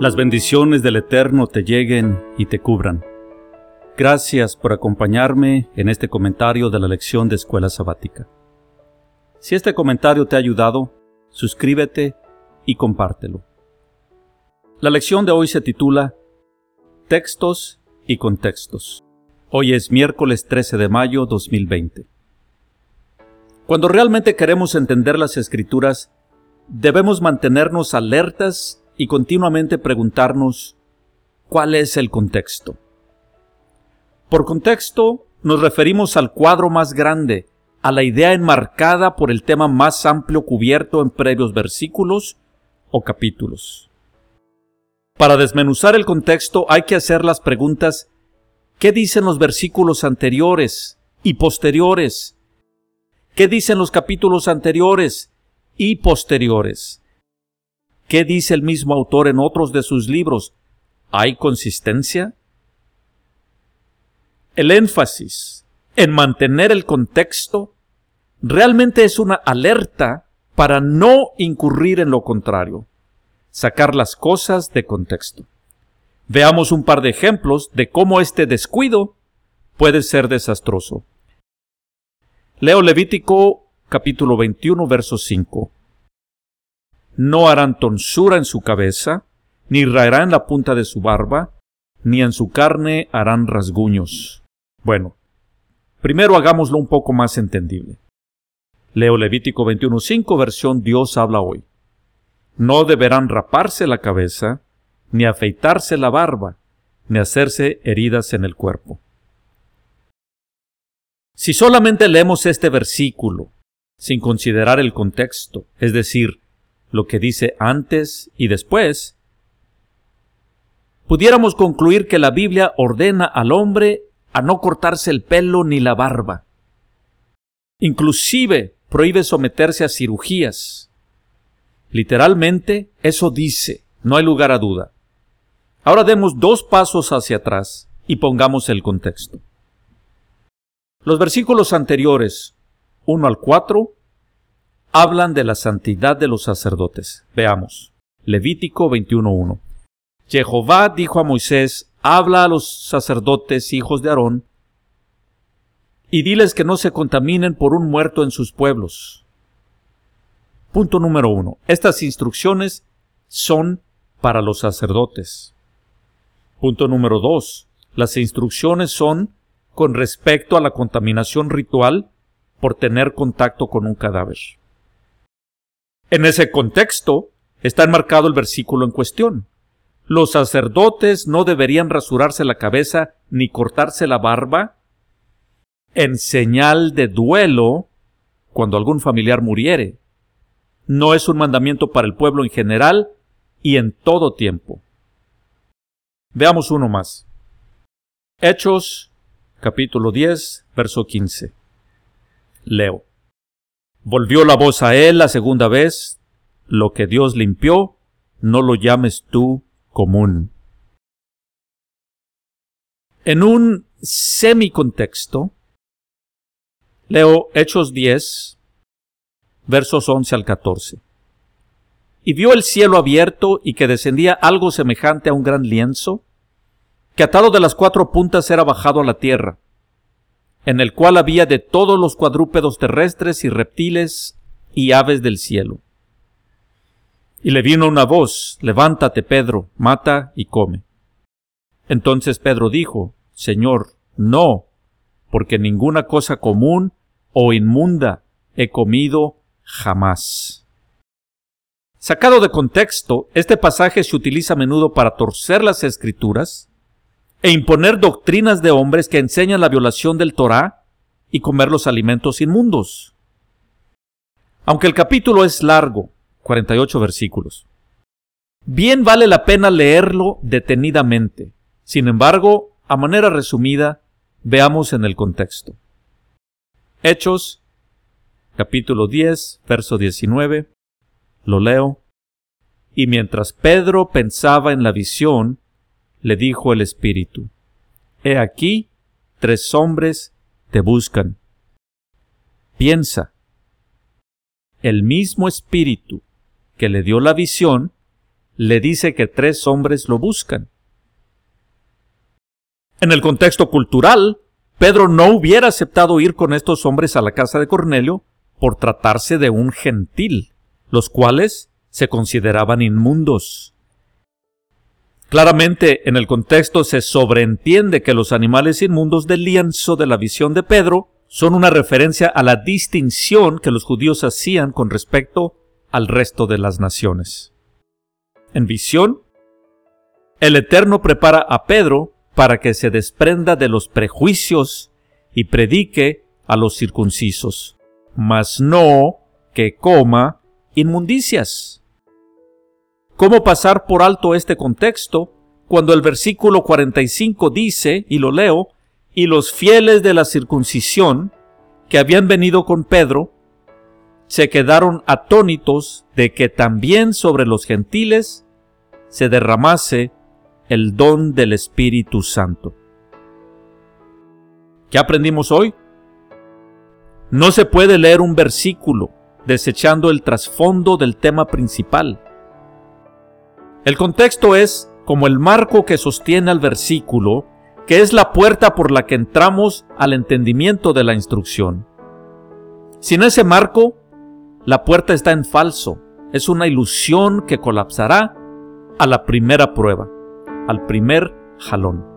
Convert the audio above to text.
Las bendiciones del Eterno te lleguen y te cubran. Gracias por acompañarme en este comentario de la lección de Escuela Sabática. Si este comentario te ha ayudado, suscríbete y compártelo. La lección de hoy se titula Textos y contextos. Hoy es miércoles 13 de mayo 2020. Cuando realmente queremos entender las escrituras, debemos mantenernos alertas y continuamente preguntarnos cuál es el contexto. Por contexto nos referimos al cuadro más grande, a la idea enmarcada por el tema más amplio cubierto en previos versículos o capítulos. Para desmenuzar el contexto hay que hacer las preguntas ¿qué dicen los versículos anteriores y posteriores? ¿Qué dicen los capítulos anteriores y posteriores? ¿Qué dice el mismo autor en otros de sus libros? ¿Hay consistencia? El énfasis en mantener el contexto realmente es una alerta para no incurrir en lo contrario, sacar las cosas de contexto. Veamos un par de ejemplos de cómo este descuido puede ser desastroso. Leo Levítico capítulo 21 verso 5 no harán tonsura en su cabeza, ni raerán la punta de su barba, ni en su carne harán rasguños. Bueno, primero hagámoslo un poco más entendible. Leo Levítico 21.5, versión Dios habla hoy. No deberán raparse la cabeza, ni afeitarse la barba, ni hacerse heridas en el cuerpo. Si solamente leemos este versículo, sin considerar el contexto, es decir, lo que dice antes y después, pudiéramos concluir que la Biblia ordena al hombre a no cortarse el pelo ni la barba. Inclusive prohíbe someterse a cirugías. Literalmente, eso dice, no hay lugar a duda. Ahora demos dos pasos hacia atrás y pongamos el contexto. Los versículos anteriores, 1 al 4, hablan de la santidad de los sacerdotes. Veamos. Levítico 21.1. Jehová dijo a Moisés, habla a los sacerdotes hijos de Aarón, y diles que no se contaminen por un muerto en sus pueblos. Punto número uno. Estas instrucciones son para los sacerdotes. Punto número dos. Las instrucciones son con respecto a la contaminación ritual por tener contacto con un cadáver. En ese contexto está enmarcado el versículo en cuestión. Los sacerdotes no deberían rasurarse la cabeza ni cortarse la barba en señal de duelo cuando algún familiar muriere. No es un mandamiento para el pueblo en general y en todo tiempo. Veamos uno más. Hechos capítulo 10, verso 15. Leo. Volvió la voz a él la segunda vez, lo que Dios limpió, no lo llames tú común. En un semicontexto, leo Hechos 10, versos 11 al 14. Y vio el cielo abierto y que descendía algo semejante a un gran lienzo, que atado de las cuatro puntas era bajado a la tierra en el cual había de todos los cuadrúpedos terrestres y reptiles y aves del cielo. Y le vino una voz, levántate, Pedro, mata y come. Entonces Pedro dijo, Señor, no, porque ninguna cosa común o inmunda he comido jamás. Sacado de contexto, este pasaje se utiliza a menudo para torcer las escrituras e imponer doctrinas de hombres que enseñan la violación del Torah y comer los alimentos inmundos. Aunque el capítulo es largo, 48 versículos, bien vale la pena leerlo detenidamente. Sin embargo, a manera resumida, veamos en el contexto. Hechos, capítulo 10, verso 19, lo leo. Y mientras Pedro pensaba en la visión, le dijo el Espíritu, He aquí, tres hombres te buscan. Piensa, el mismo Espíritu que le dio la visión le dice que tres hombres lo buscan. En el contexto cultural, Pedro no hubiera aceptado ir con estos hombres a la casa de Cornelio por tratarse de un gentil, los cuales se consideraban inmundos. Claramente en el contexto se sobreentiende que los animales inmundos del lienzo de la visión de Pedro son una referencia a la distinción que los judíos hacían con respecto al resto de las naciones. En visión, el Eterno prepara a Pedro para que se desprenda de los prejuicios y predique a los circuncisos, mas no que coma inmundicias. ¿Cómo pasar por alto este contexto cuando el versículo 45 dice, y lo leo, y los fieles de la circuncisión que habían venido con Pedro se quedaron atónitos de que también sobre los gentiles se derramase el don del Espíritu Santo. ¿Qué aprendimos hoy? No se puede leer un versículo desechando el trasfondo del tema principal. El contexto es como el marco que sostiene al versículo, que es la puerta por la que entramos al entendimiento de la instrucción. Sin ese marco, la puerta está en falso, es una ilusión que colapsará a la primera prueba, al primer jalón.